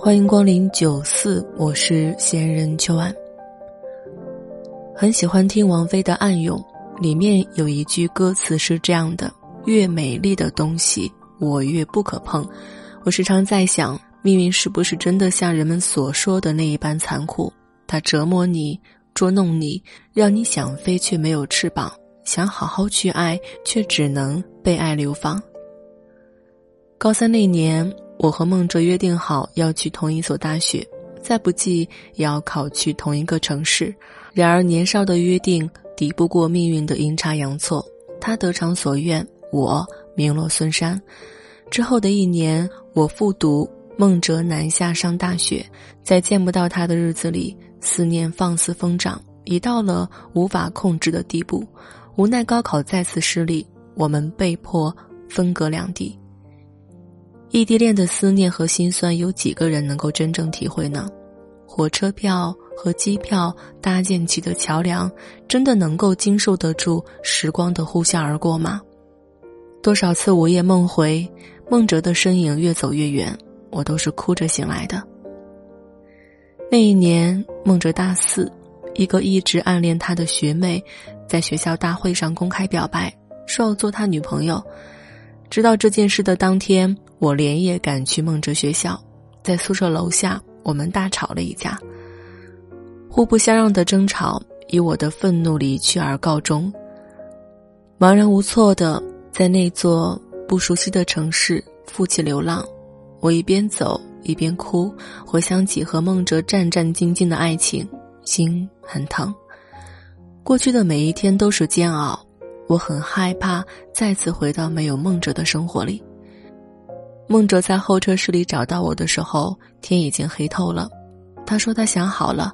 欢迎光临九四，我是闲人秋安。很喜欢听王菲的《暗涌》，里面有一句歌词是这样的：“越美丽的东西，我越不可碰。”我时常在想，命运是不是真的像人们所说的那一般残酷？它折磨你，捉弄你，让你想飞却没有翅膀。想好好去爱，却只能被爱流放。高三那年，我和孟哲约定好要去同一所大学，再不济也要考去同一个城市。然而年少的约定抵不过命运的阴差阳错，他得偿所愿，我名落孙山。之后的一年，我复读，孟哲南下上大学，在见不到他的日子里，思念放肆疯长，已到了无法控制的地步。无奈高考再次失利，我们被迫分隔两地。异地恋的思念和心酸，有几个人能够真正体会呢？火车票和机票搭建起的桥梁，真的能够经受得住时光的呼啸而过吗？多少次午夜梦回，孟哲的身影越走越远，我都是哭着醒来的。那一年，孟哲大四，一个一直暗恋他的学妹。在学校大会上公开表白，说要做他女朋友。知道这件事的当天，我连夜赶去孟哲学校，在宿舍楼下，我们大吵了一架。互不相让的争吵以我的愤怒离去而告终。茫然无措的在那座不熟悉的城市负气流浪，我一边走一边哭，回想起和孟哲战战兢兢的爱情，心很疼。过去的每一天都是煎熬，我很害怕再次回到没有孟哲的生活里。孟哲在候车室里找到我的时候，天已经黑透了。他说他想好了，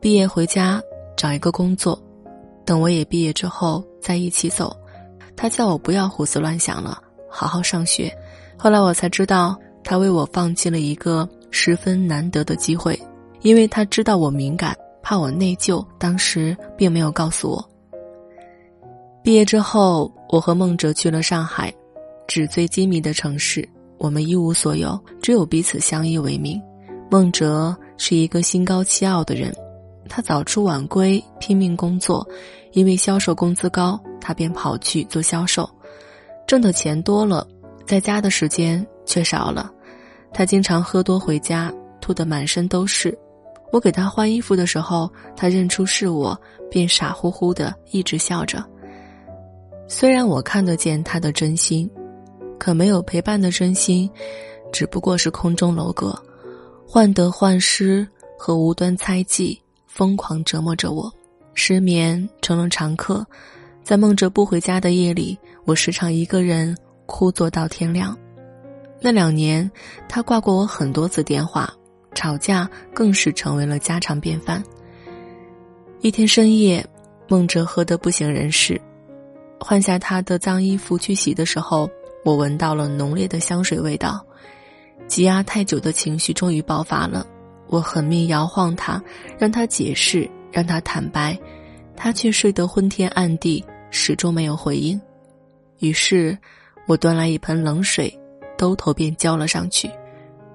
毕业回家找一个工作，等我也毕业之后再一起走。他叫我不要胡思乱想了，好好上学。后来我才知道，他为我放弃了一个十分难得的机会，因为他知道我敏感。怕我内疚，当时并没有告诉我。毕业之后，我和孟哲去了上海，纸醉金迷的城市。我们一无所有，只有彼此相依为命。孟哲是一个心高气傲的人，他早出晚归，拼命工作。因为销售工资高，他便跑去做销售，挣的钱多了，在家的时间却少了。他经常喝多回家，吐得满身都是。我给他换衣服的时候，他认出是我，便傻乎乎的一直笑着。虽然我看得见他的真心，可没有陪伴的真心，只不过是空中楼阁，患得患失和无端猜忌疯狂折磨着我，失眠成了常客。在梦着不回家的夜里，我时常一个人哭坐到天亮。那两年，他挂过我很多次电话。吵架更是成为了家常便饭。一天深夜，孟哲喝得不省人事，换下他的脏衣服去洗的时候，我闻到了浓烈的香水味道。积压太久的情绪终于爆发了，我狠命摇晃他，让他解释，让他坦白，他却睡得昏天暗地，始终没有回应。于是，我端来一盆冷水，兜头便浇了上去。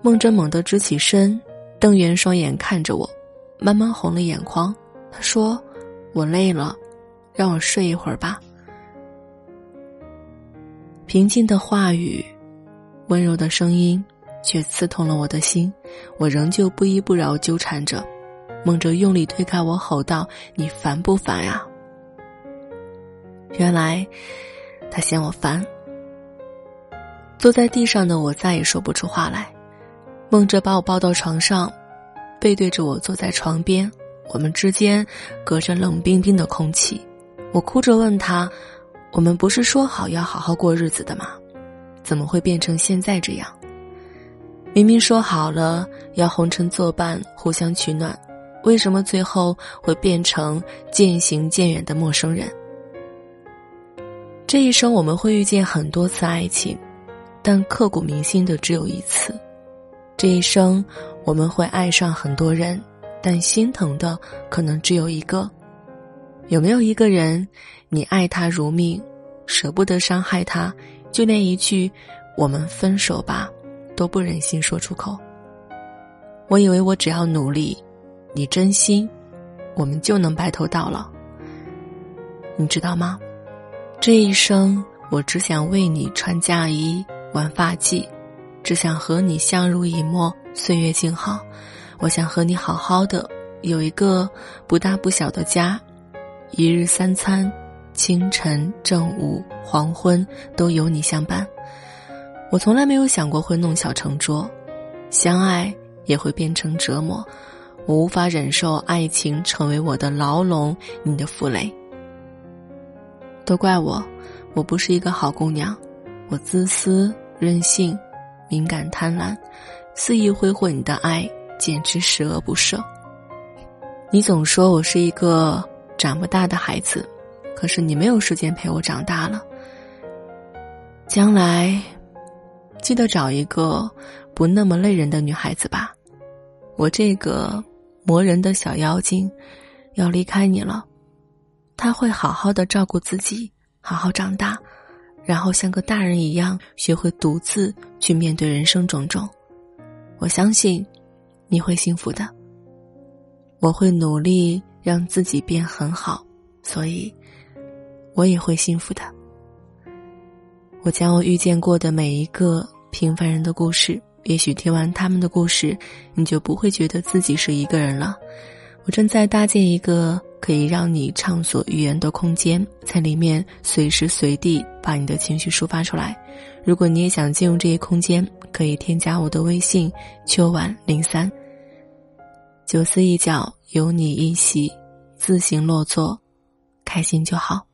孟真猛地直起身。瞪圆双眼看着我，慢慢红了眼眶。他说：“我累了，让我睡一会儿吧。”平静的话语，温柔的声音，却刺痛了我的心。我仍旧不依不饶纠缠着。梦哲用力推开我，吼道：“你烦不烦呀？”原来，他嫌我烦。坐在地上的我再也说不出话来。梦哲把我抱到床上，背对着我坐在床边，我们之间隔着冷冰冰的空气。我哭着问他：“我们不是说好要好好过日子的吗？怎么会变成现在这样？”明明说好了要红尘作伴，互相取暖，为什么最后会变成渐行渐远的陌生人？这一生我们会遇见很多次爱情，但刻骨铭心的只有一次。这一生我们会爱上很多人，但心疼的可能只有一个。有没有一个人，你爱他如命，舍不得伤害他，就连一句“我们分手吧”。都不忍心说出口。我以为我只要努力，你真心，我们就能白头到老。你知道吗？这一生，我只想为你穿嫁衣、挽发髻，只想和你相濡以沫，岁月静好。我想和你好好的，有一个不大不小的家，一日三餐，清晨、正午、黄昏，都有你相伴。我从来没有想过会弄巧成拙，相爱也会变成折磨。我无法忍受爱情成为我的牢笼，你的负累。都怪我，我不是一个好姑娘，我自私、任性、敏感、贪婪，肆意挥霍你的爱，简直十恶不赦。你总说我是一个长不大的孩子，可是你没有时间陪我长大了。将来。记得找一个不那么累人的女孩子吧，我这个磨人的小妖精要离开你了。他会好好的照顾自己，好好长大，然后像个大人一样学会独自去面对人生种种。我相信你会幸福的。我会努力让自己变很好，所以我也会幸福的。我将我遇见过的每一个平凡人的故事，也许听完他们的故事，你就不会觉得自己是一个人了。我正在搭建一个可以让你畅所欲言的空间，在里面随时随地把你的情绪抒发出来。如果你也想进入这一空间，可以添加我的微信“秋晚零三”。九思一角有你一席，自行落座，开心就好。